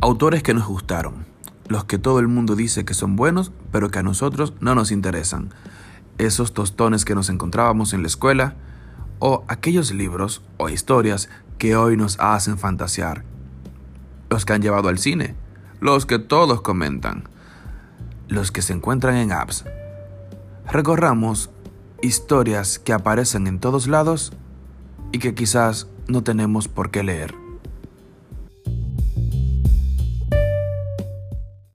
Autores que nos gustaron, los que todo el mundo dice que son buenos, pero que a nosotros no nos interesan. Esos tostones que nos encontrábamos en la escuela, o aquellos libros o historias que hoy nos hacen fantasear. Los que han llevado al cine, los que todos comentan, los que se encuentran en apps. Recorramos historias que aparecen en todos lados y que quizás no tenemos por qué leer.